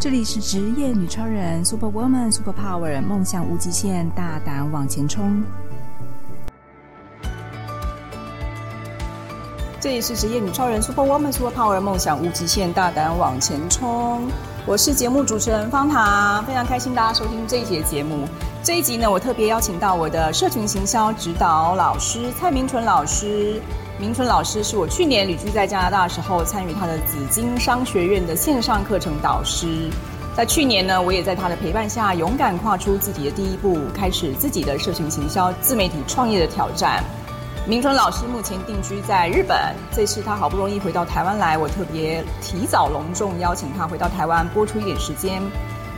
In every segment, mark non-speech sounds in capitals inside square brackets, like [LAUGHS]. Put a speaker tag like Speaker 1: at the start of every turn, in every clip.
Speaker 1: 这里是职业女超人，Super Woman，Super Power，梦想无极限，大胆往前冲。这里是职业女超人，Super Woman，Super Power，梦想无极限，大胆往前冲。我是节目主持人方糖，非常开心大家收听这一节节目。这一集呢，我特别邀请到我的社群行销指导老师蔡明纯老师。明春老师是我去年旅居在加拿大的时候参与他的紫金商学院的线上课程导师。在去年呢，我也在他的陪伴下勇敢跨出自己的第一步，开始自己的社群行销自媒体创业的挑战。明春老师目前定居在日本，这次他好不容易回到台湾来，我特别提早隆重邀请他回到台湾播出一点时间，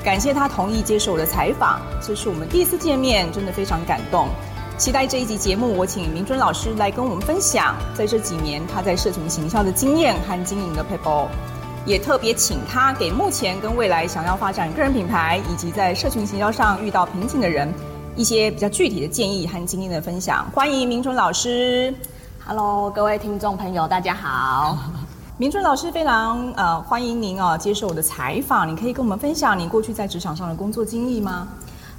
Speaker 1: 感谢他同意接受我的采访。这是我们第一次见面，真的非常感动。期待这一集节目，我请明春老师来跟我们分享，在这几年他在社群行销的经验和经营的撇步，也特别请他给目前跟未来想要发展个人品牌以及在社群行销上遇到瓶颈的人一些比较具体的建议和经验的分享。欢迎明春老师。
Speaker 2: Hello，各位听众朋友，大家好。
Speaker 1: 明春老师非常呃欢迎您哦接受我的采访，你可以跟我们分享你过去在职场上的工作经历吗？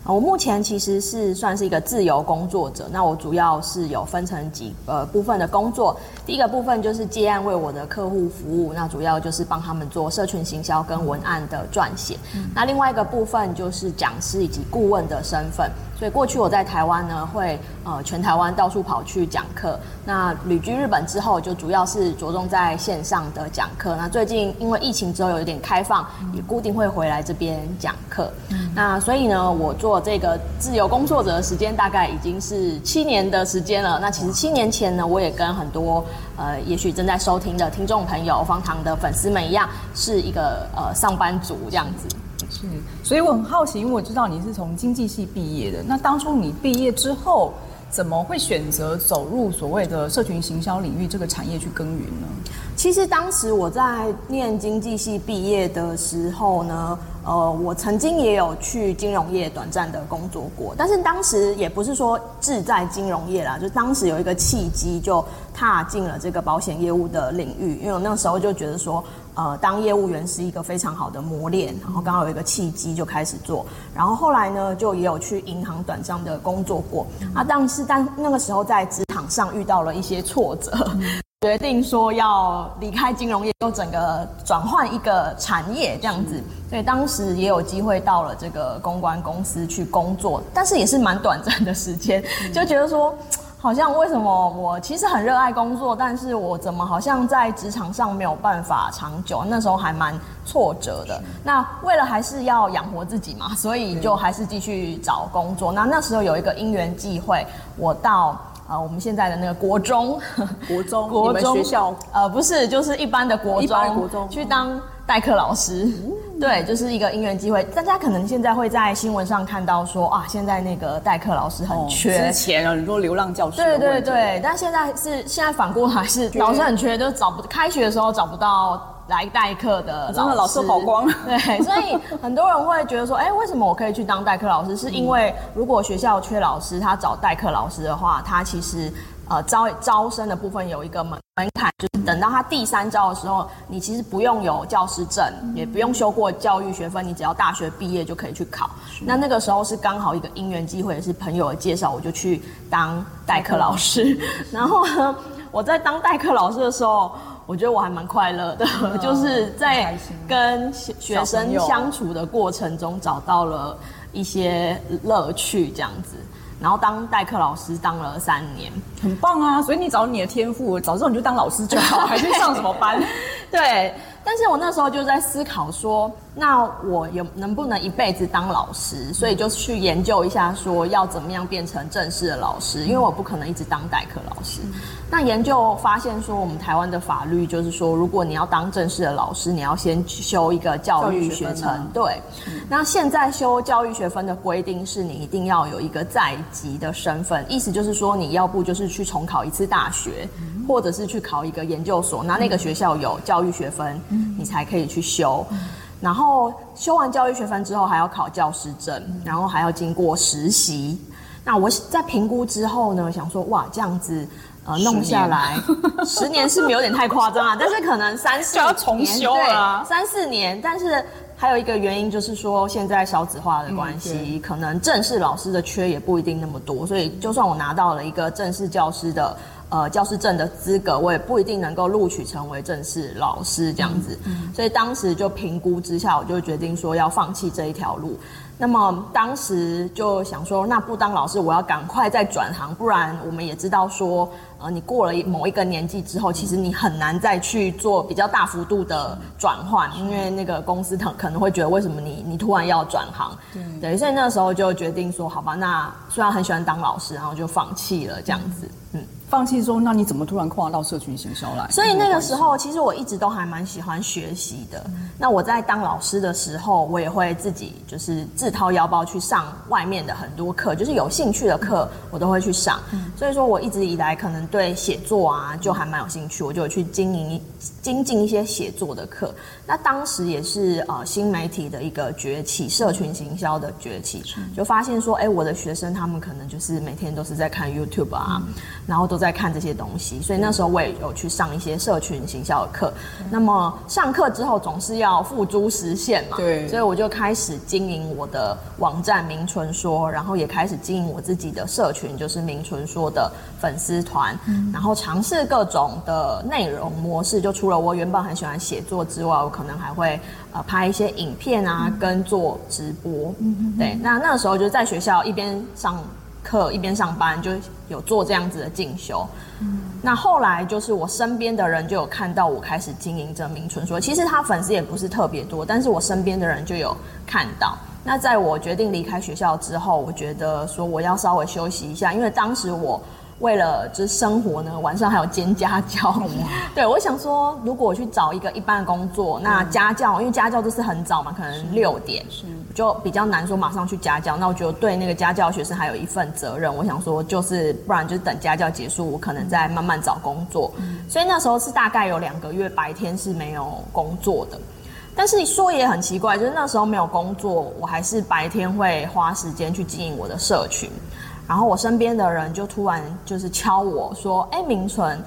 Speaker 2: 我目前其实是算是一个自由工作者，那我主要是有分成几呃部分的工作。第一个部分就是接案为我的客户服务，那主要就是帮他们做社群行销跟文案的撰写。嗯、那另外一个部分就是讲师以及顾问的身份。所以过去我在台湾呢，会呃全台湾到处跑去讲课。那旅居日本之后，就主要是着重在线上的讲课。那最近因为疫情之后有一点开放，也固定会回来这边讲课。嗯、那所以呢，我做这个自由工作者的时间大概已经是七年的时间了。那其实七年前呢，我也跟很多呃，也许正在收听的听众朋友、方糖的粉丝们一样，是一个呃上班族这样子。
Speaker 1: 是，所以我很好奇，因为我知道你是从经济系毕业的。那当初你毕业之后，怎么会选择走入所谓的社群行销领域这个产业去耕耘呢？
Speaker 2: 其实当时我在念经济系毕业的时候呢，呃，我曾经也有去金融业短暂的工作过，但是当时也不是说志在金融业啦，就当时有一个契机就踏进了这个保险业务的领域，因为我那时候就觉得说。呃，当业务员是一个非常好的磨练，然后刚好有一个契机就开始做，然后后来呢，就也有去银行短暂的工作过。啊，但是但那个时候在职场上遇到了一些挫折，[LAUGHS] 决定说要离开金融业，又整个转换一个产业这样子。所以当时也有机会到了这个公关公司去工作，但是也是蛮短暂的时间，就觉得说。好像为什么我其实很热爱工作，但是我怎么好像在职场上没有办法长久？那时候还蛮挫折的。那为了还是要养活自己嘛，所以就还是继续找工作。那那时候有一个因缘际会，我到呃我们现在的那个国中，
Speaker 1: 国中，[LAUGHS]
Speaker 2: 国中
Speaker 1: 学校
Speaker 2: 呃不是，就是一般的国中，
Speaker 1: 一般国中
Speaker 2: 去当代课老师。嗯对，就是一个因缘机会。大家可能现在会在新闻上看到说啊，现在那个代课老师很缺，
Speaker 1: 之前很多流浪教师。
Speaker 2: 对对对，但现在是现在反过来是老师很缺，就找不开学的时候找不到来代课的老师。老师跑光了。对，所以很多人会觉得说，哎，为什么我可以去当代课老师？是因为如果学校缺老师，他找代课老师的话，他其实。呃，招招生的部分有一个门门槛，就是等到他第三招的时候，你其实不用有教师证，也不用修过教育学分，你只要大学毕业就可以去考。那那个时候是刚好一个因缘机会，也是朋友的介绍，我就去当代课老师。[LAUGHS] 然后呢，我在当代课老师的时候，我觉得我还蛮快乐的，[LAUGHS] 就是在跟学生相处的过程中找到了一些乐趣，这样子。然后当代课老师当了三年，
Speaker 1: 很棒啊！所以你找你的天赋，早知道你就当老师就好，还去上什么班？[LAUGHS]
Speaker 2: 对。但是我那时候就在思考说，那我有能不能一辈子当老师？所以就去研究一下，说要怎么样变成正式的老师，因为我不可能一直当代课老师。那研究发现说，我们台湾的法律就是说，如果你要当正式的老师，你要先修一个教育学程。对。那现在修教育学分的规定是你一定要有一个在籍的身份，意思就是说，你要不就是去重考一次大学。或者是去考一个研究所，那那个学校有教育学分，嗯、你才可以去修。嗯、然后修完教育学分之后，还要考教师证，嗯、然后还要经过实习。那我在评估之后呢，想说哇，这样子呃弄下来，十年，是不是有点太夸张啊？但是可能三四年就要重修了，三四年，但是。还有一个原因就是说，现在少子化的关系，嗯、可能正式老师的缺也不一定那么多，所以就算我拿到了一个正式教师的呃教师证的资格，我也不一定能够录取成为正式老师这样子。嗯嗯、所以当时就评估之下，我就决定说要放弃这一条路。那么当时就想说，那不当老师，我要赶快再转行，不然我们也知道说，呃，你过了某一个年纪之后，其实你很难再去做比较大幅度的转换，因为那个公司可可能会觉得，为什么你你突然要转行？对，对，所以那个时候就决定说，好吧，那虽然很喜欢当老师，然后就放弃了这样子，嗯。
Speaker 1: 放弃之后，那你怎么突然跨到社群行销来？
Speaker 2: 所以那个时候，其实我一直都还蛮喜欢学习的。嗯、那我在当老师的时候，我也会自己就是自掏腰包去上外面的很多课，就是有兴趣的课我都会去上。嗯、所以说，我一直以来可能对写作啊就还蛮有兴趣，我就有去经营精进一些写作的课。那当时也是呃新媒体的一个崛起，社群行销的崛起，嗯、就发现说，哎、欸，我的学生他们可能就是每天都是在看 YouTube 啊，嗯、然后都在看这些东西，所以那时候我也有去上一些社群行销的课。嗯、那么上课之后总是要付诸实现嘛，对，所以我就开始经营我的网站名存说，然后也开始经营我自己的社群，就是名存说的粉丝团，嗯、然后尝试各种的内容模式。就除了我原本很喜欢写作之外，我可能还会呃拍一些影片啊，嗯、跟做直播。嗯、对，那那时候就在学校一边上课一边上班，就有做这样子的进修。嗯、那后来就是我身边的人就有看到我开始经营这名存说，其实他粉丝也不是特别多，但是我身边的人就有看到。那在我决定离开学校之后，我觉得说我要稍微休息一下，因为当时我。为了就是生活呢，晚上还有兼家教。哇 [LAUGHS] 对，我想说，如果我去找一个一般的工作，那家教，因为家教就是很早嘛，可能六点，是就比较难说马上去家教。那我觉得对那个家教学生还有一份责任，我想说就是不然就是等家教结束，我可能再慢慢找工作。嗯、所以那时候是大概有两个月白天是没有工作的。但是你说也很奇怪，就是那时候没有工作，我还是白天会花时间去经营我的社群。然后我身边的人就突然就是敲我说：“哎，明纯，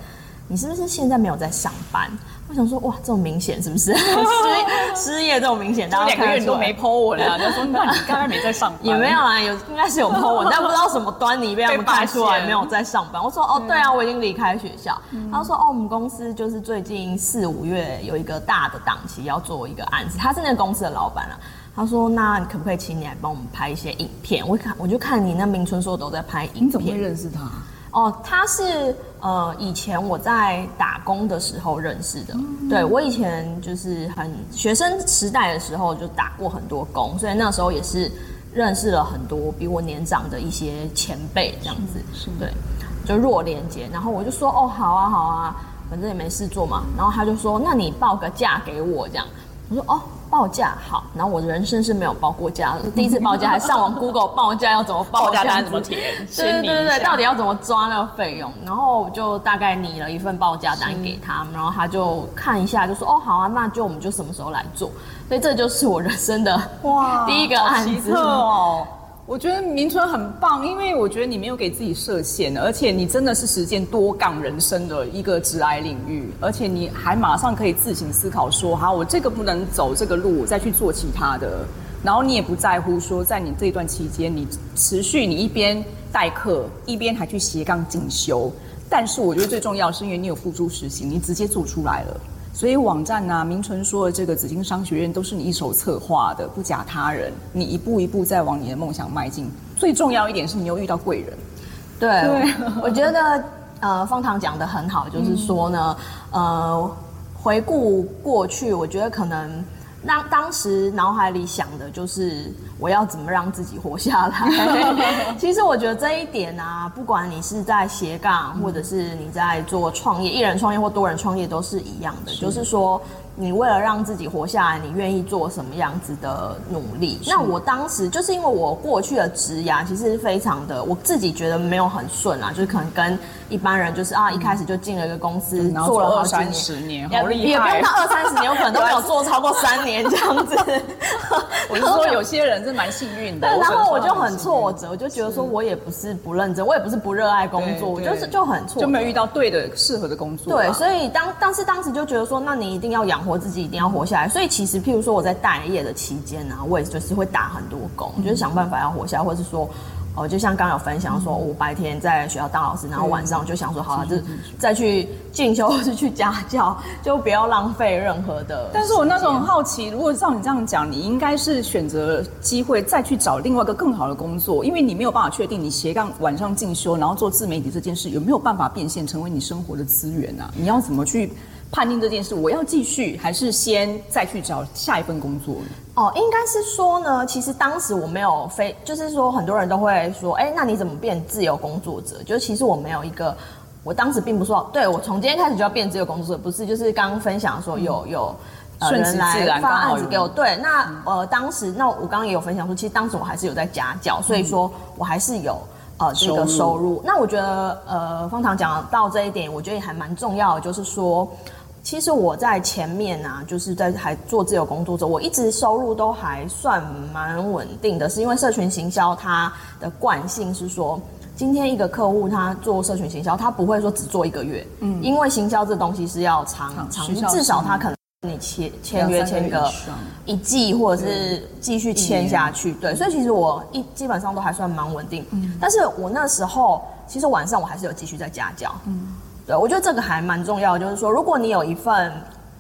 Speaker 2: 你是不是现在没有在上班？”我想说：“哇，这么明显是不是 [LAUGHS] 失失业这么明显？大家两个月都没 po 我了？[LAUGHS] 就说那你刚才没在上班？也没有啊，有应该是有 po 我，但不知道什么端倪被他们看出来没有在上班。我说：哦，对啊，我已经离开学校。他说：哦，我们公司就是最近四五月有一个大的档期要做一个案子，他是那个公司的老板啊。”他说：“那你可不可以请你来帮我们拍一些影片？我看我就看你那名存说都在拍影片。你
Speaker 1: 怎么会认识他？
Speaker 2: 哦，他是呃以前我在打工的时候认识的。嗯、对，我以前就是很学生时代的时候就打过很多工，所以那时候也是认识了很多比我年长的一些前辈，这样子是，是对，就弱连接。然后我就说：哦，好啊，好啊，反正也没事做嘛。然后他就说：那你报个价给我，这样。我说：哦。”报价好，然后我的人生是没有报过价的，[LAUGHS] 第一次报价还上网 Google 报价要怎么报价单怎么填，[LAUGHS] 对对对对，到底要怎么抓那个费用，然后我就大概拟了一份报价单给他，然后他就看一下，就说哦好啊，那就我们就什么时候来做，所以这就是我人生的哇 [LAUGHS] 第一个案子哦。
Speaker 1: 我觉得明春很棒，因为我觉得你没有给自己设限，而且你真的是实践多杠人生的一个职涯领域，而且你还马上可以自行思考说，好，我这个不能走这个路，我再去做其他的。然后你也不在乎说，在你这段期间，你持续你一边代课，一边还去斜杠进修。但是我觉得最重要是因为你有付诸实行，你直接做出来了。所以网站啊，名存说的这个紫金商学院都是你一手策划的，不假他人。你一步一步在往你的梦想迈进。最重要一点是你又遇到贵人。
Speaker 2: 对，对我觉得呃，方糖讲的很好，就是说呢，嗯、呃，回顾过去，我觉得可能当当时脑海里想的就是。我要怎么让自己活下来？[LAUGHS] 其实我觉得这一点啊，不管你是在斜杠，或者是你在做创业，一人创业或多人创业都是一样的，是就是说。你为了让自己活下来，你愿意做什么样子的努力？那我当时就是因为我过去的职涯其实非常的，我自己觉得没有很顺啊，就是可能跟一般人就是啊，一开始就进了一个公司，嗯、做了二三十年，好厉害，也不用到二三十年，我可能都没有 [LAUGHS] 做超过三年这样子。[LAUGHS]
Speaker 1: 我是说有些人是蛮幸运的。[LAUGHS]
Speaker 2: 对，然后我就很挫折，我就觉得说我也不是不认真，我也不是不热爱工作，我就是就很挫折，
Speaker 1: 就没有遇到对的适合的工作。
Speaker 2: 对，所以当但是当时就觉得说，那你一定要养。活自己一定要活下来。所以其实，譬如说我在待业的期间呢、啊，我也就是会打很多工，嗯、就是想办法要活下来，或者是说。哦，就像刚刚有分享说，我白天在学校当老师，然后晚上就想说，好了，就再去进修或是去家教，就不要浪费任何的。
Speaker 1: 但是我那时候很好奇，如果照你这样讲，你应该是选择机会再去找另外一个更好的工作，因为你没有办法确定你斜杠晚上进修，然后做自媒体这件事有没有办法变现成为你生活的资源啊？你要怎么去？判定这件事，我要继续还是先再去找下一份工作呢？
Speaker 2: 哦，应该是说呢，其实当时我没有非，就是说很多人都会说，哎，那你怎么变自由工作者？就是其实我没有一个，我当时并不说，对我从今天开始就要变自由工作者，不是，就是刚刚分享说有有呃人来发案子给我，对，那呃当时那我刚刚也有分享说，其实当时我还是有在家教，所以说我还是有。呃，这个收入，那我觉得，呃，方糖讲到这一点，我觉得也还蛮重要的，就是说，其实我在前面啊，就是在还做自由工作者，我一直收入都还算蛮稳定的，是因为社群行销它的惯性是说，今天一个客户他做社群行销，他不会说只做一个月，嗯，因为行销这东西是要长长，至少他可能。你签签约签个一季，或者是继续签下去，对，所以其实我一基本上都还算蛮稳定。嗯，但是我那时候其实晚上我还是有继续在家教。嗯，对，我觉得这个还蛮重要的，就是说，如果你有一份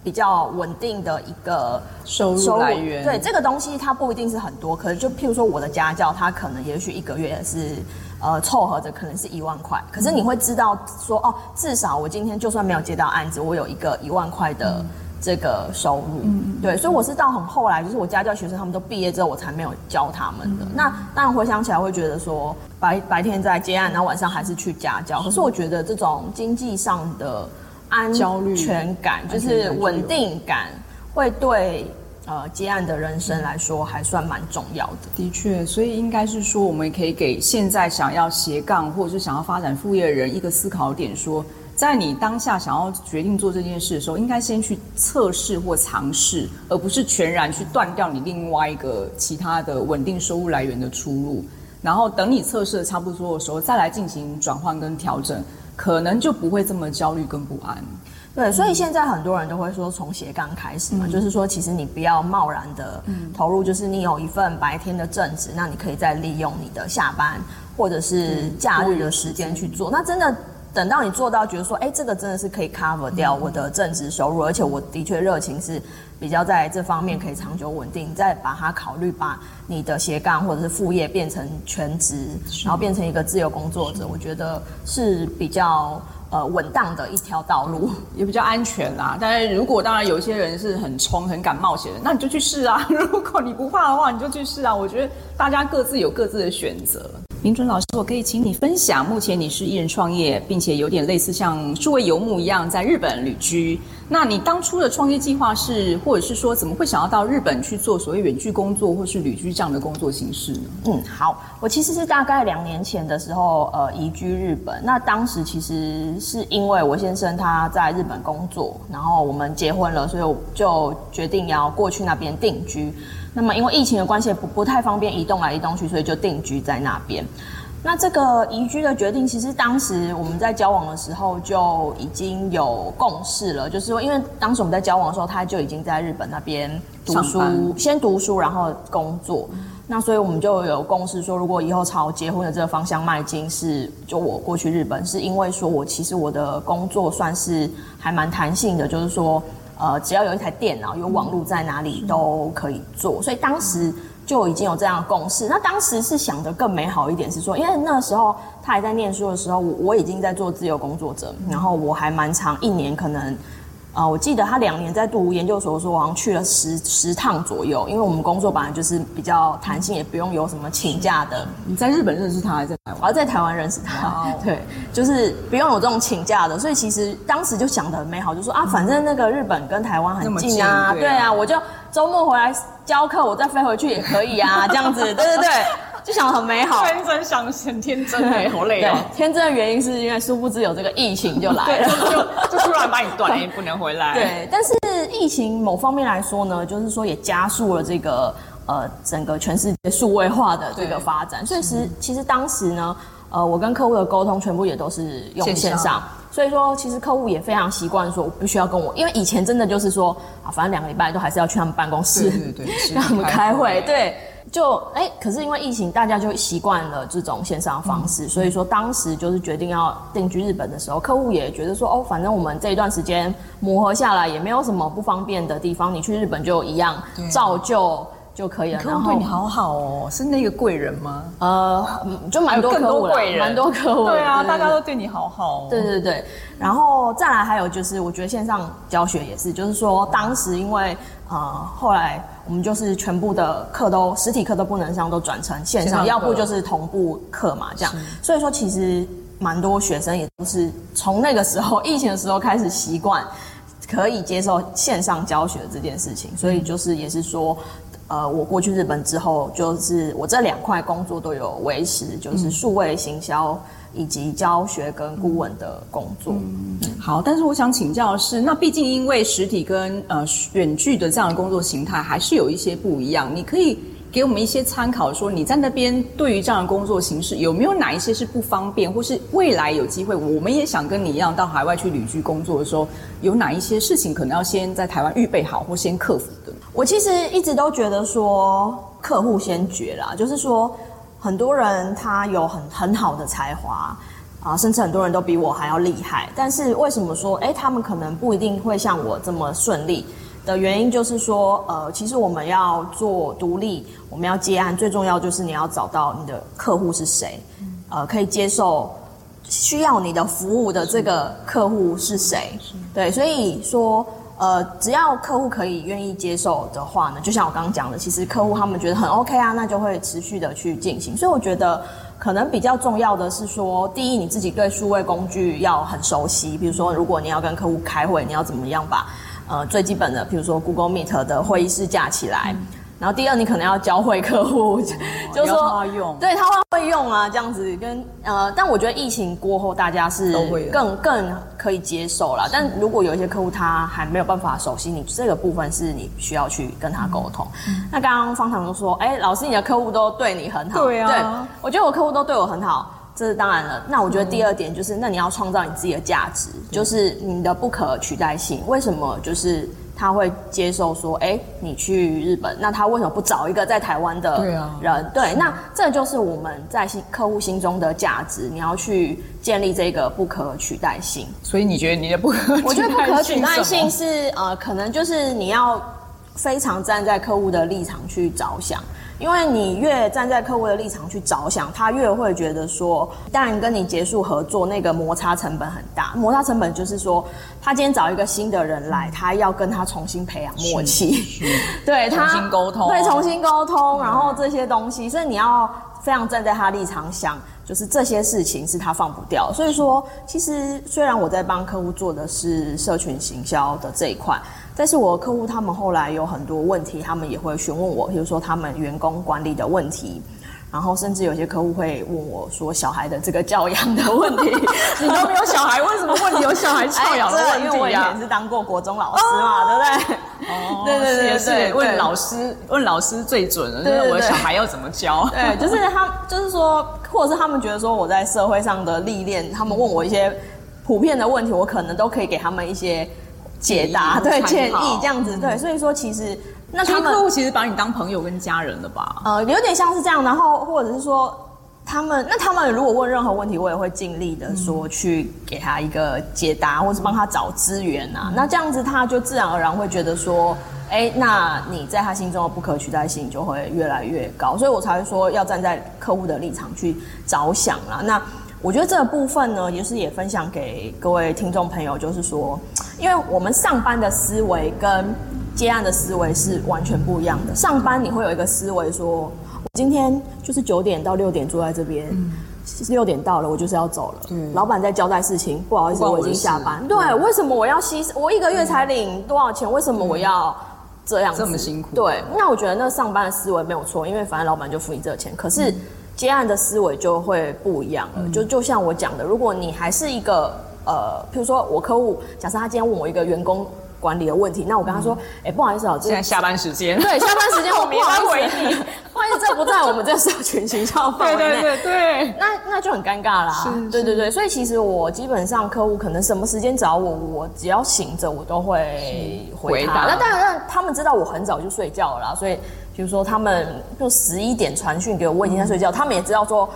Speaker 2: 比较稳定的一个收入来源，对这个东西它不一定是很多，可能就譬如说我的家教，它可能也许一个月是呃凑合着可能是一万块，可是你会知道说哦，至少我今天就算没有接到案子，我有一个一万块的。这个收入，嗯，对，所以我是到很后来，就是我家教学生他们都毕业之后，我才没有教他们的。嗯、那当然回想起来会觉得说，白白天在接案，然后晚上还是去家教。可是我觉得这种经济上的安全感，就是稳定感，会对呃接案的人生来说还算蛮重要的。
Speaker 1: 的确，所以应该是说，我们可以给现在想要斜杠或者是想要发展副业的人一个思考点，说。在你当下想要决定做这件事的时候，应该先去测试或尝试，而不是全然去断掉你另外一个其他的稳定收入来源的出路。然后等你测试的差不多的时候，再来进行转换跟调整，可能就不会这么焦虑跟不安。
Speaker 2: 对，所以现在很多人都会说从斜杠开始嘛，嗯、就是说其实你不要贸然的投入，就是你有一份白天的正职，那你可以再利用你的下班或者是假日的时间去做。那真的。等到你做到觉得说，哎，这个真的是可以 cover 掉我的正职收入，而且我的确热情是比较在这方面可以长久稳定，再把它考虑把你的斜杠或者是副业变成全职，然后变成一个自由工作者，我觉得是比较呃稳当的一条道路，
Speaker 1: 也比较安全啦。但是如果当然有些人是很冲、很敢冒险的，那你就去试啊。[LAUGHS] 如果你不怕的话，你就去试啊。我觉得大家各自有各自的选择。明准老师，我可以请你分享，目前你是一人创业，并且有点类似像数位游牧一样在日本旅居。那你当初的创业计划是，或者是说怎么会想要到日本去做所谓远距工作，或是旅居这样的工作形式呢？
Speaker 2: 嗯，好，我其实是大概两年前的时候，呃，移居日本。那当时其实是因为我先生他在日本工作，然后我们结婚了，所以我就决定要过去那边定居。那么因为疫情的关系，不不太方便移动来移动去，所以就定居在那边。那这个移居的决定，其实当时我们在交往的时候就已经有共识了，就是说，因为当时我们在交往的时候，他就已经在日本那边读书，先读书，然后工作。那所以我们就有共识说，如果以后朝结婚的这个方向迈进，是就我过去日本，是因为说我其实我的工作算是还蛮弹性的，就是说。呃，只要有一台电脑，有网络，在哪里都可以做，所以当时就已经有这样的共识。那当时是想的更美好一点，是说，因为那时候他还在念书的时候，我我已经在做自由工作者，然后我还蛮长，一年可能。啊、呃，我记得他两年在读研究所的时候，我好像去了十十趟左右。因为我们工作本来就是比较弹性，也不用有什么请假的。
Speaker 1: 你在日本认识他，还是在台湾？
Speaker 2: 我要在台湾认识他。[LAUGHS] 对，就是不用有这种请假的。所以其实当时就想的很美好，就说啊，反正那个日本跟台湾很近啊，近对啊，对啊，我就周末回来教课，我再飞回去也可以啊，这样子，对对对。[LAUGHS] 就想得很美好，
Speaker 1: 天真想很天真哎，[LAUGHS] 好累哦。
Speaker 2: 天真的原因是因为殊不知有这个疫情就来了，
Speaker 1: 就就突然把你断了，不能回来。[LAUGHS]
Speaker 2: 对，但是疫情某方面来说呢，就是说也加速了这个呃整个全世界数位化的这个发展。所以其实其实当时呢，呃，我跟客户的沟通全部也都是用线上，线上所以说其实客户也非常习惯说，我不需要跟我，因为以前真的就是说啊，反正两个礼拜都还是要去他们办公室，
Speaker 1: 对对对，[LAUGHS]
Speaker 2: 让他们开会，对。就哎、欸，可是因为疫情，大家就习惯了这种线上方式，嗯、所以说当时就是决定要定居日本的时候，客户也觉得说，哦，反正我们这一段时间磨合下来，也没有什么不方便的地方，你去日本就一样照旧就可以了。
Speaker 1: 客户对你好好哦，是那个贵人吗？
Speaker 2: 呃，就蛮 [LAUGHS] 多客户了，蛮多客户。
Speaker 1: 对啊，大家都对你好好、哦。
Speaker 2: 对对对，然后再来还有就是，我觉得线上教学也是，就是说当时因为呃后来。我们就是全部的课都实体课都不能上，都转成线上，要不就是同步课嘛，这样。所以说，其实蛮多学生也都是从那个时候疫情的时候开始习惯可以接受线上教学这件事情。所以就是也是说，呃，我过去日本之后，就是我这两块工作都有维持，就是数位行销。以及教学跟顾问的工作。
Speaker 1: 嗯，好，但是我想请教的是，那毕竟因为实体跟呃远距的这样的工作形态还是有一些不一样，你可以给我们一些参考，说你在那边对于这样的工作形式有没有哪一些是不方便，或是未来有机会我们也想跟你一样到海外去旅居工作的时候，有哪一些事情可能要先在台湾预备好或先克服的？
Speaker 2: 我其实一直都觉得说客户先决啦，就是说。很多人他有很很好的才华啊，甚至很多人都比我还要厉害。但是为什么说，诶，他们可能不一定会像我这么顺利的原因，就是说，呃，其实我们要做独立，我们要接案，最重要就是你要找到你的客户是谁，呃，可以接受需要你的服务的这个客户是谁。对，所以说。呃，只要客户可以愿意接受的话呢，就像我刚刚讲的，其实客户他们觉得很 OK 啊，那就会持续的去进行。所以我觉得可能比较重要的是说，第一，你自己对数位工具要很熟悉。比如说，如果你要跟客户开会，你要怎么样把呃最基本的，比如说 Google Meet 的会议室架起来。然后第二，你可能要教会客户，哦、就是说，他用对他会会用啊，这样子跟呃，但我觉得疫情过后，大家是更更可以接受了。但如果有一些客户他还没有办法熟悉，你这个部分是你需要去跟他沟通。嗯、那刚刚方糖都说，哎，老师，你的客户都对你很好，
Speaker 1: 对啊，
Speaker 2: 对，我觉得我客户都对我很好，这是当然了。那我觉得第二点就是，那你要创造你自己的价值，就是你的不可取代性。为什么？就是。他会接受说，哎、欸，你去日本，那他为什么不找一个在台湾的人？对啊，对，那这就是我们在心客户心中的价值。你要去建立这个不可取代性。
Speaker 1: 所以你觉得你的不可取代性？
Speaker 2: 我觉得不可取代性是呃，可能就是你要非常站在客户的立场去着想。因为你越站在客户的立场去着想，他越会觉得说，当然跟你结束合作那个摩擦成本很大。摩擦成本就是说，他今天找一个新的人来，他要跟他重新培养默契，[LAUGHS] 对，他
Speaker 1: 重新沟通，
Speaker 2: 对，重新沟通，然后这些东西，所以你要非常站在他立场想，就是这些事情是他放不掉。所以说，其实虽然我在帮客户做的是社群行销的这一块。但是我客户他们后来有很多问题，他们也会询问我，比如说他们员工管理的问题，然后甚至有些客户会问我说小孩的这个教养的问题。[LAUGHS]
Speaker 1: 你都没有小孩，为什么问你有小孩教养的问题啊？
Speaker 2: 因为我以前是当过国中老师嘛，哦、对不对？
Speaker 1: 哦，对对对对，问老师，问老师最准了，就是我的小孩要怎么教？
Speaker 2: 对，就是他，就是说，或者是他们觉得说我在社会上的历练，他们问我一些普遍的问题，我可能都可以给他们一些。解答对建议这样子对，所以说其实那他们
Speaker 1: 客户其实把你当朋友跟家人了吧？
Speaker 2: 呃，有点像是这样，然后或者是说他们那他们如果问任何问题，我也会尽力的说去给他一个解答，或是帮他找资源啊。那这样子他就自然而然会觉得说，哎，那你在他心中的不可取代性就会越来越高，所以我才会说要站在客户的立场去着想啦。那。我觉得这个部分呢，也是也分享给各位听众朋友，就是说，因为我们上班的思维跟接案的思维是完全不一样的。上班你会有一个思维，说我今天就是九点到六点坐在这边，六点到了我就是要走了。嗯，老板在交代事情，不好意思，我已经下班。对，为什么我要牺牲？我一个月才领多少钱？为什么我要这样子
Speaker 1: 这么辛苦？
Speaker 2: 对，那我觉得那上班的思维没有错，因为反正老板就付你这个钱。可是。接案的思维就会不一样了，嗯、就就像我讲的，如果你还是一个呃，譬如说我客户，假设他今天问我一个员工管理的问题。那我跟他说，哎、嗯欸，不好意思哦，
Speaker 1: 现在下班时间，
Speaker 2: 对，下班时间 [LAUGHS] 我没法回你，[LAUGHS] 不好意思，这不在我们这社群行销范围内，
Speaker 1: 对对对对，
Speaker 2: 那那就很尴尬啦。是，对对对，所以其实我基本上客户可能什么时间找我，我只要醒着，我都会回。回答。那当然，让他们知道我很早就睡觉了啦，所以比如说他们就十一点传讯给我，我已经在睡觉，嗯、他们也知道说。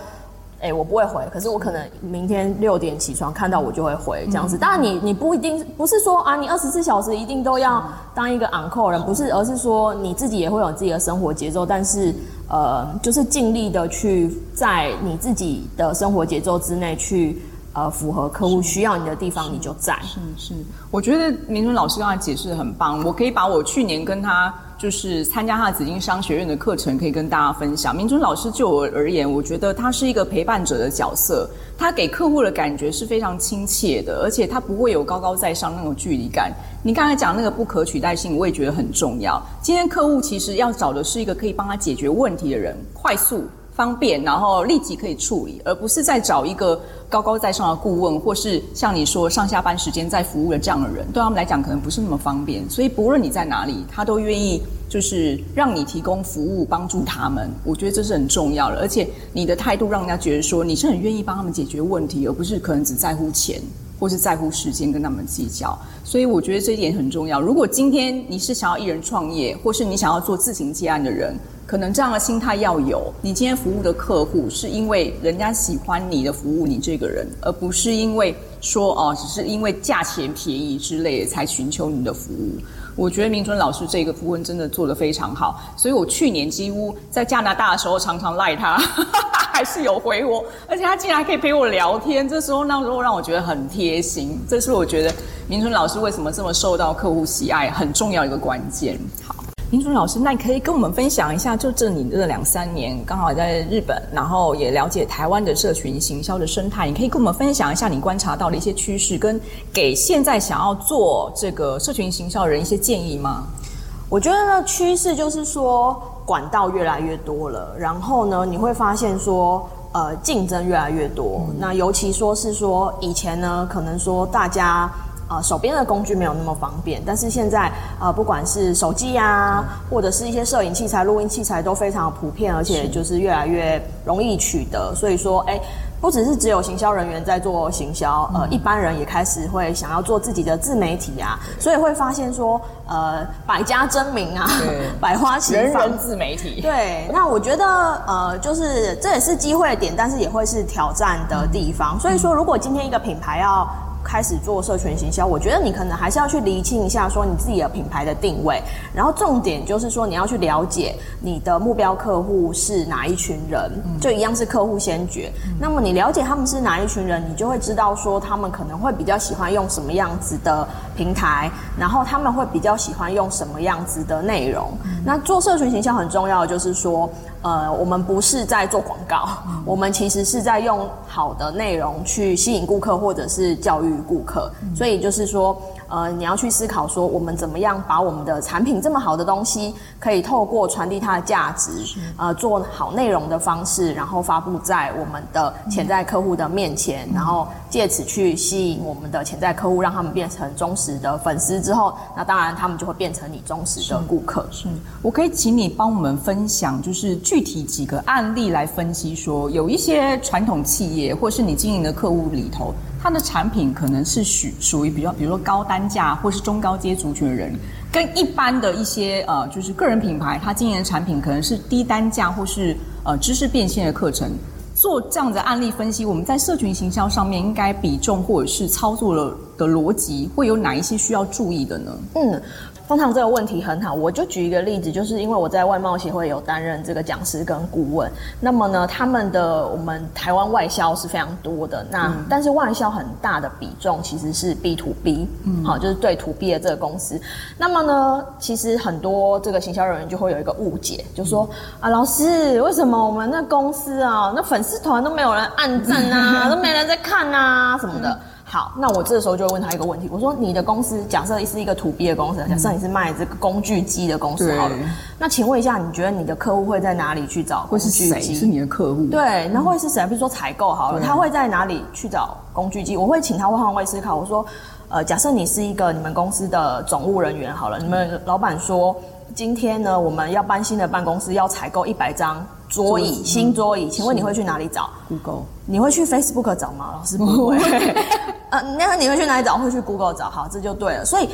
Speaker 2: 哎、欸，我不会回，可是我可能明天六点起床看到我就会回这样子。当然，你你不一定不是说啊，你二十四小时一定都要当一个 on call 人，不是，而是说你自己也会有自己的生活节奏，但是呃，就是尽力的去在你自己的生活节奏之内去。呃，符合客户需要你的地方，你就在。
Speaker 1: 是是，我觉得明淳老师刚才解释的很棒。我可以把我去年跟他就是参加他的紫金商学院的课程，可以跟大家分享。明尊老师就我而言，我觉得他是一个陪伴者的角色，他给客户的感觉是非常亲切的，而且他不会有高高在上那种距离感。你刚才讲那个不可取代性，我也觉得很重要。今天客户其实要找的是一个可以帮他解决问题的人，快速。方便，然后立即可以处理，而不是再找一个高高在上的顾问，或是像你说上下班时间在服务的这样的人，对他们来讲可能不是那么方便。所以不论你在哪里，他都愿意就是让你提供服务，帮助他们。我觉得这是很重要的，而且你的态度让人家觉得说你是很愿意帮他们解决问题，而不是可能只在乎钱或是在乎时间跟他们计较。所以我觉得这一点很重要。如果今天你是想要一人创业，或是你想要做自行接案的人。可能这样的心态要有，你今天服务的客户是因为人家喜欢你的服务，你这个人，而不是因为说哦，只是因为价钱便宜之类的才寻求你的服务。我觉得明春老师这个顾问真的做得非常好，所以我去年几乎在加拿大的时候常常赖他，[LAUGHS] 还是有回我，而且他竟然可以陪我聊天，这时候那时候让我觉得很贴心，这是我觉得明春老师为什么这么受到客户喜爱很重要一个关键。好。明淳老师，那你可以跟我们分享一下，就这你这两三年刚好在日本，然后也了解台湾的社群行销的生态，你可以跟我们分享一下你观察到的一些趋势，跟给现在想要做这个社群行销的人一些建议吗？
Speaker 2: 我觉得呢，趋势就是说管道越来越多了，然后呢，你会发现说，呃，竞争越来越多。嗯、那尤其说是说以前呢，可能说大家。呃，手边的工具没有那么方便，但是现在呃，不管是手机啊，或者是一些摄影器材、录音器材都非常普遍，而且就是越来越容易取得。所以说，哎，不只是只有行销人员在做行销，呃，一般人也开始会想要做自己的自媒体啊，所以会发现说，呃，百家争鸣啊，百花齐放，人人自媒体。对，那我觉得呃，就是这也是机会点，但是也会是挑战的地方。所以说，如果今天一个品牌要开始做社群行销，我觉得你可能还是要去厘清一下，说你自己的品牌的定位，然后重点就是说你要去了解你的目标客户是哪一群人，就一样是客户先决。那么你了解他们是哪一群人，你就会知道说他们可能会比较喜欢用什么样子的平台，然后他们会比较喜欢用什么样子的内容。那做社群行销很重要的就是说。呃，我们不是在做广告，我们其实是在用好的内容去吸引顾客，或者是教育顾客。所以就是说，呃，你要去思考说，我们怎么样把我们的产品这么好的东西，可以透过传递它的价值，呃，做好内容的方式，然后发布在我们的潜在客户的面前，然后借此去吸引我们的潜在客户，让他们变成忠实的粉丝之后，那当然他们就会变成你忠实的顾客。
Speaker 1: 是，是我可以请你帮我们分享，就是。具体几个案例来分析，说有一些传统企业，或是你经营的客户里头，它的产品可能是属属于比较，比如说高单价或是中高阶族群的人，跟一般的一些呃，就是个人品牌，它经营的产品可能是低单价或是呃知识变现的课程。做这样的案例分析，我们在社群行销上面应该比重或者是操作的的逻辑，会有哪一些需要注意的呢？
Speaker 2: 嗯。通常这个问题很好，我就举一个例子，就是因为我在外贸协会有担任这个讲师跟顾问。那么呢，他们的我们台湾外销是非常多的，那、嗯、但是外销很大的比重其实是 B to B，嗯，好，就是对 to B 的这个公司。那么呢，其实很多这个行销人员就会有一个误解，就说、嗯、啊，老师，为什么我们那公司啊，那粉丝团都没有人按赞啊，[LAUGHS] 都没人在看啊，什么的。好，那我这时候就会问他一个问题，我说你的公司假设是一个 to B 的公司，假设你是卖这个工具机的公司好了，那请问一下，你觉得你的客户会在哪里去找工具机？会是谁是你的客户？对，那会是谁？比如说采购好了，他会在哪里去找工具机？我会请他换位思考，我说。呃，假设你是一个你们公司的总务人员好了，你们老板说今天呢，我们要搬新的办公室，要采购一百张桌椅，新桌椅，请问你会去哪里找
Speaker 1: ？Google。
Speaker 2: 你会去 Facebook 找吗？老师不会。[LAUGHS] 呃，那你会去哪里找？会去 Google 找。好，这就对了。所以。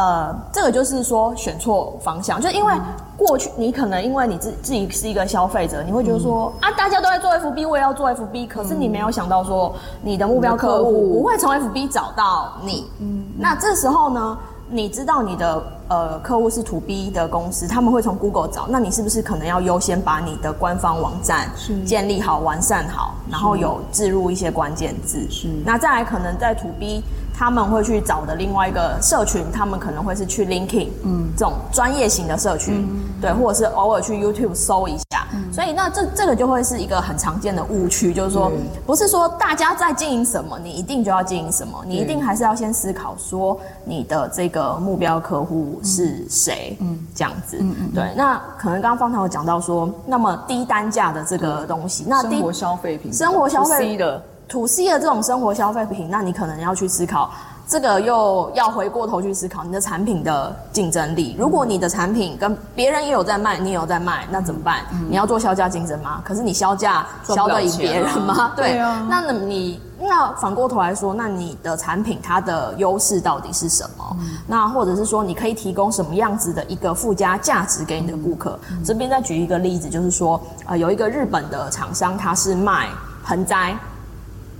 Speaker 2: 呃，这个就是说选错方向，就是因为过去你可能因为你自自己是一个消费者，你会觉得说、嗯、啊，大家都在做 FB，我也要做 FB，可是你没有想到说你的目标客户不会从 FB 找到你。嗯，那这时候呢，你知道你的呃客户是 To B 的公司，他们会从 Google 找，那你是不是可能要优先把你的官方网站建立好、完善好，然后有置入一些关键字？是，那再来可能在 To B。他们会去找的另外一个社群，他们可能会是去 LinkedIn，嗯，这种专业型的社群，嗯、对，或者是偶尔去 YouTube 搜一下。嗯、所以那这这个就会是一个很常见的误区，就是说，嗯、不是说大家在经营什么，你一定就要经营什么，你一定还是要先思考说你的这个目标客户是谁，嗯，这样子，嗯嗯，对。那可能刚刚方糖有讲到说，那么低单价的这个东西，那
Speaker 1: 生活消费品，
Speaker 2: 生活消费的。To C 的这种生活消费品，那你可能要去思考，这个又要回过头去思考你的产品的竞争力。如果你的产品跟别人也有在卖，你也有在卖，那怎么办？嗯、你要做销价竞争吗？可是你销价销得赢别人吗？啊、对，对啊。那你那反过头来说，那你的产品它的优势到底是什么？嗯、那或者是说，你可以提供什么样子的一个附加价值给你的顾客？嗯、这边再举一个例子，就是说，呃，有一个日本的厂商，他是卖盆栽。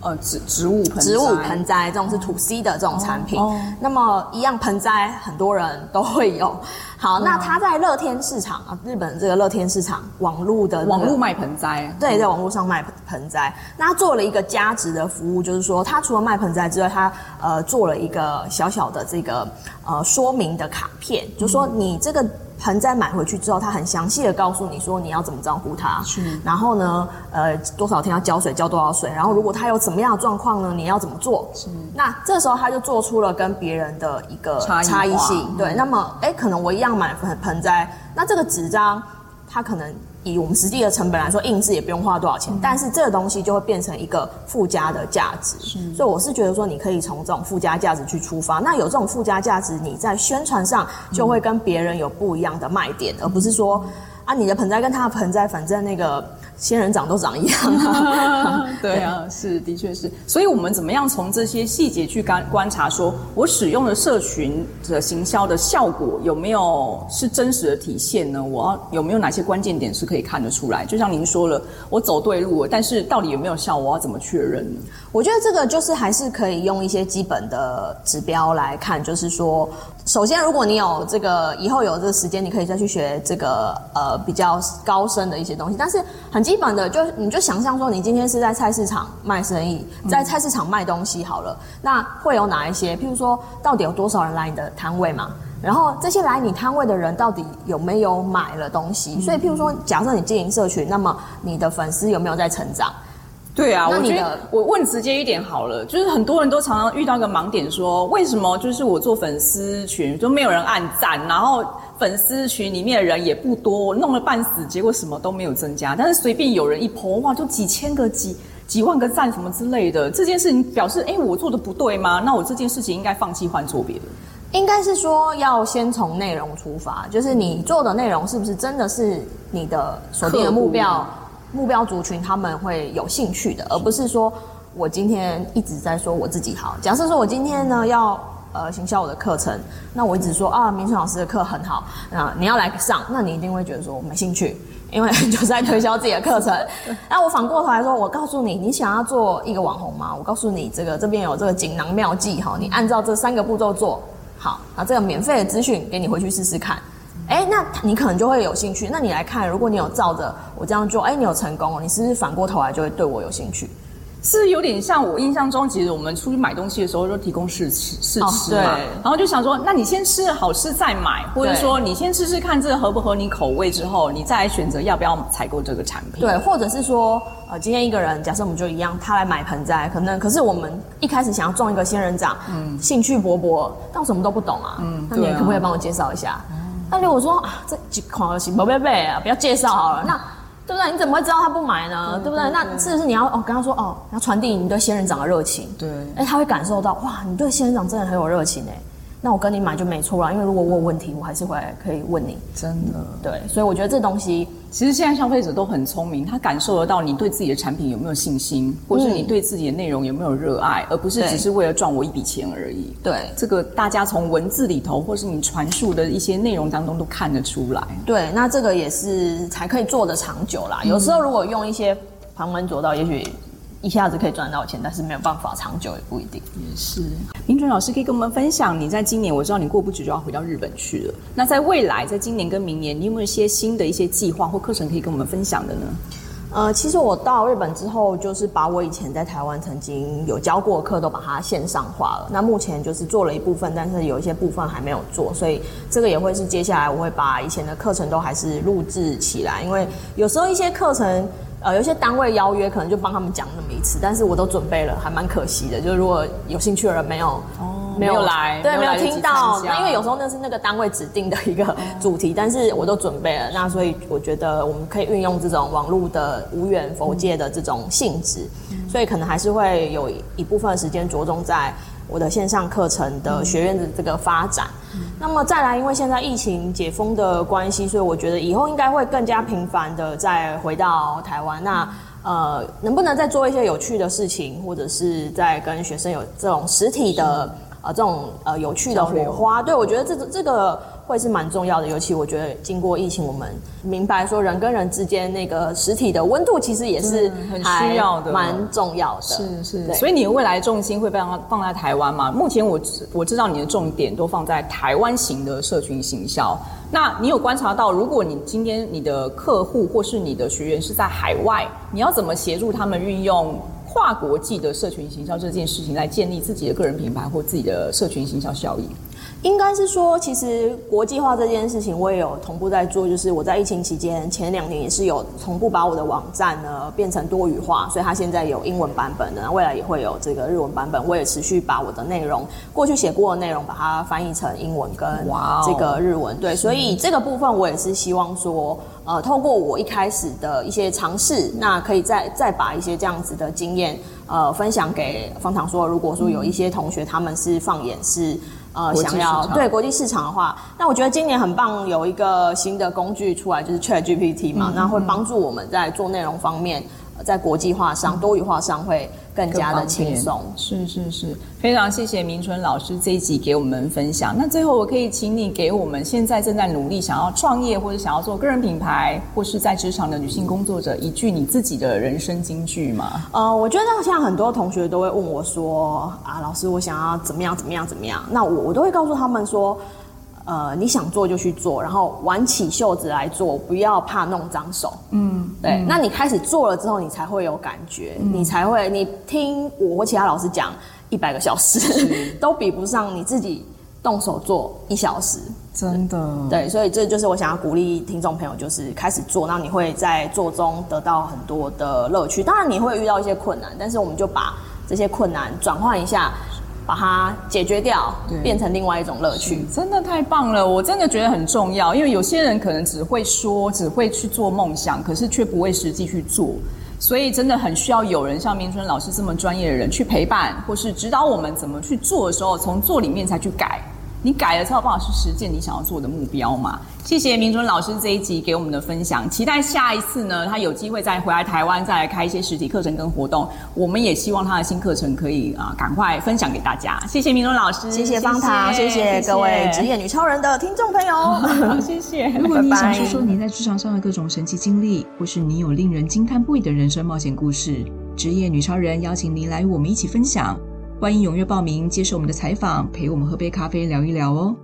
Speaker 1: 呃，植植物盆
Speaker 2: 植物盆栽这种是 To C 的这种产品，那么一样盆栽很多人都会有。好，嗯、那它在乐天市场啊，日本这个乐天市场网络的、那个、
Speaker 1: 网络卖盆栽，
Speaker 2: 对，在网络上卖盆栽。那他做了一个加值的服务，就是说它除了卖盆栽之外，它呃做了一个小小的这个呃说明的卡片，嗯、就是说你这个。盆栽买回去之后，他很详细的告诉你说你要怎么照顾它，是。然后呢，呃，多少天要浇水，浇多少水，然后如果它有怎么样的状况呢，你要怎么做？是。那这时候他就做出了跟别人的一个差异性，对。那么，哎，可能我一样买盆盆栽，那这个纸张，它可能。以我们实际的成本来说，印制也不用花多少钱，嗯、但是这个东西就会变成一个附加的价值。是所以我是觉得说，你可以从这种附加价值去出发。那有这种附加价值，你在宣传上就会跟别人有不一样的卖点，嗯、而不是说啊，你的盆栽跟他的盆栽，反正那个。仙人掌都长一样 [LAUGHS] 啊，
Speaker 1: 对啊，是，的确是。所以，我们怎么样从这些细节去观观察，说我使用的社群的行销的效果有没有是真实的体现呢？我要有没有哪些关键点是可以看得出来？就像您说了，我走对路了，但是到底有没有效，我要怎么确认呢？
Speaker 2: 我觉得这个就是还是可以用一些基本的指标来看，就是说。首先，如果你有这个以后有这个时间，你可以再去学这个呃比较高深的一些东西。但是很基本的，就你就想象说，你今天是在菜市场卖生意，在菜市场卖东西好了，嗯、那会有哪一些？譬如说，到底有多少人来你的摊位嘛？然后这些来你摊位的人，到底有没有买了东西？嗯、所以，譬如说，假设你经营社群，那么你的粉丝有没有在成长？
Speaker 1: 对啊，我觉得我问直接一点好了，就是很多人都常常遇到一个盲点，说为什么就是我做粉丝群都没有人按赞，然后粉丝群里面的人也不多，弄了半死，结果什么都没有增加，但是随便有人一泼哇，就几千个、几几万个赞什么之类的，这件事情表示，哎，我做的不对吗？那我这件事情应该放弃换做别的？
Speaker 2: 应该是说要先从内容出发，就是你做的内容是不是真的是你的锁定的目标？目标族群他们会有兴趣的，而不是说我今天一直在说我自己好。假设说我今天呢要呃行销我的课程，那我一直说啊，明春老师的课很好，那你要来上，那你一定会觉得说我没兴趣，[LAUGHS] 因为 [LAUGHS] 就是在推销自己的课程。[LAUGHS] 那我反过头来说，我告诉你，你想要做一个网红吗？我告诉你，这个这边有这个锦囊妙计哈，你按照这三个步骤做好，啊这个免费的资讯给你回去试试看。哎，那你可能就会有兴趣。那你来看，如果你有照着我这样做，哎，你有成功哦，你是不是反过头来就会对我有兴趣？
Speaker 1: 是有点像我印象中，其实我们出去买东西的时候都提供试吃试吃嘛，哦、然后就想说，那你先吃好吃再买，或者说你先试试看这个合不合你口味之后，你再来选择要不要采购这个产品。
Speaker 2: 对，或者是说，呃，今天一个人，假设我们就一样，他来买盆栽，可能可是我们一开始想要种一个仙人掌，嗯，兴趣勃勃，但我什么都不懂啊，嗯，那你可不可以帮我介绍一下？嗯。那如果说啊，这几款是宝贝贝啊，不要介绍好了。那对不对？你怎么会知道他不买呢？对，不对？那是不是你要哦跟他说哦，要传递你对仙人掌的热情？
Speaker 1: 对，
Speaker 2: 哎，他会感受到哇，你对仙人掌真的很有热情哎。那我跟你买就没错了，因为如果我有问题，我还是会可以问你。
Speaker 1: 真的，
Speaker 2: 对，所以我觉得这东西
Speaker 1: 其实现在消费者都很聪明，他感受得到你对自己的产品有没有信心，或是你对自己的内容有没有热爱，而不是只是为了赚我一笔钱而已。
Speaker 2: 对，
Speaker 1: 这个大家从文字里头，或是你传述的一些内容当中都看得出来。
Speaker 2: 对，那这个也是才可以做得长久啦。有时候如果用一些旁门左道，也许。一下子可以赚到钱，但是没有办法长久，也不一定。
Speaker 1: 也是，明准老师可以跟我们分享，你在今年，我知道你过不久就要回到日本去了。那在未来，在今年跟明年，你有没有一些新的一些计划或课程可以跟我们分享的呢？
Speaker 2: 呃，其实我到日本之后，就是把我以前在台湾曾经有教过的课都把它线上化了。那目前就是做了一部分，但是有一些部分还没有做，所以这个也会是接下来我会把以前的课程都还是录制起来，因为有时候一些课程。呃，有些单位邀约，可能就帮他们讲那么一次，但是我都准备了，还蛮可惜的。就是如果有兴趣的人没有，
Speaker 1: 哦，没有来，
Speaker 2: 对，没有听到，那因为有时候那是那个单位指定的一个 [LAUGHS] 主题，但是我都准备了，那所以我觉得我们可以运用这种网络的无缘佛界的这种性质，所以可能还是会有一部分的时间着重在。我的线上课程的学院的这个发展，嗯、那么再来，因为现在疫情解封的关系，所以我觉得以后应该会更加频繁的再回到台湾。那呃，能不能再做一些有趣的事情，或者是在跟学生有这种实体的啊这种呃有趣的火花？对，我觉得这个这个。会是蛮重要的，尤其我觉得经过疫情，我们明白说人跟人之间那个实体的温度，其实也是
Speaker 1: 很需要的，
Speaker 2: 蛮重要的。
Speaker 1: 是是，所以你的未来重心会放放在台湾吗？目前我我知道你的重点都放在台湾型的社群行销。那你有观察到，如果你今天你的客户或是你的学员是在海外，你要怎么协助他们运用跨国际的社群行销这件事情来建立自己的个人品牌或自己的社群行销效益？
Speaker 2: 应该是说，其实国际化这件事情，我也有同步在做。就是我在疫情期间前两年也是有同步把我的网站呢变成多语化，所以它现在有英文版本的，未来也会有这个日文版本。我也持续把我的内容，过去写过的内容，把它翻译成英文跟这个日文。对，所以这个部分我也是希望说，呃，透过我一开始的一些尝试，那可以再再把一些这样子的经验，呃，分享给方糖。说，如果说有一些同学他们是放眼是。呃，想要对国际市场的话，那我觉得今年很棒，有一个新的工具出来，就是 ChatGPT 嘛，那、嗯、会帮助我们在做内容方面，在国际化上、嗯、多语化上会。更加的轻松，
Speaker 1: 是是是，非常谢谢明春老师这一集给我们分享。那最后，我可以请你给我们现在正在努力想要创业或者想要做个人品牌，或是在职场的女性工作者一句你自己的人生金句吗？
Speaker 2: 呃，我觉得像很多同学都会问我说啊，老师，我想要怎么样怎么样怎么样？那我我都会告诉他们说。呃，你想做就去做，然后挽起袖子来做，不要怕弄脏手。嗯，对。嗯、那你开始做了之后，你才会有感觉，嗯、你才会，你听我或其他老师讲一百个小时，[LAUGHS] 都比不上你自己动手做一小时。
Speaker 1: 真的。
Speaker 2: 对，所以这就是我想要鼓励听众朋友，就是开始做，那你会在做中得到很多的乐趣。当然你会遇到一些困难，但是我们就把这些困难转换一下。把它解决掉，变成另外一种乐趣，
Speaker 1: 真的太棒了！我真的觉得很重要，因为有些人可能只会说，只会去做梦想，可是却不会实际去做，所以真的很需要有人像明春老师这么专业的人去陪伴，或是指导我们怎么去做的时候，从做里面才去改。你改了才有办法去实践你想要做的目标嘛？谢谢明淳老师这一集给我们的分享，期待下一次呢，他有机会再回来台湾，再来开一些实体课程跟活动。我们也希望他的新课程可以啊，赶快分享给大家。谢谢明淳老师，
Speaker 2: 谢谢方糖，谢谢各位职业女超人的听众朋友，[LAUGHS]
Speaker 1: 谢谢。[LAUGHS] 如果你想说说你在职场上的各种神奇经历，或是你有令人惊叹不已的人生冒险故事，职业女超人邀请您来与我们一起分享。欢迎踊跃报名，接受我们的采访，陪我们喝杯咖啡，聊一聊哦。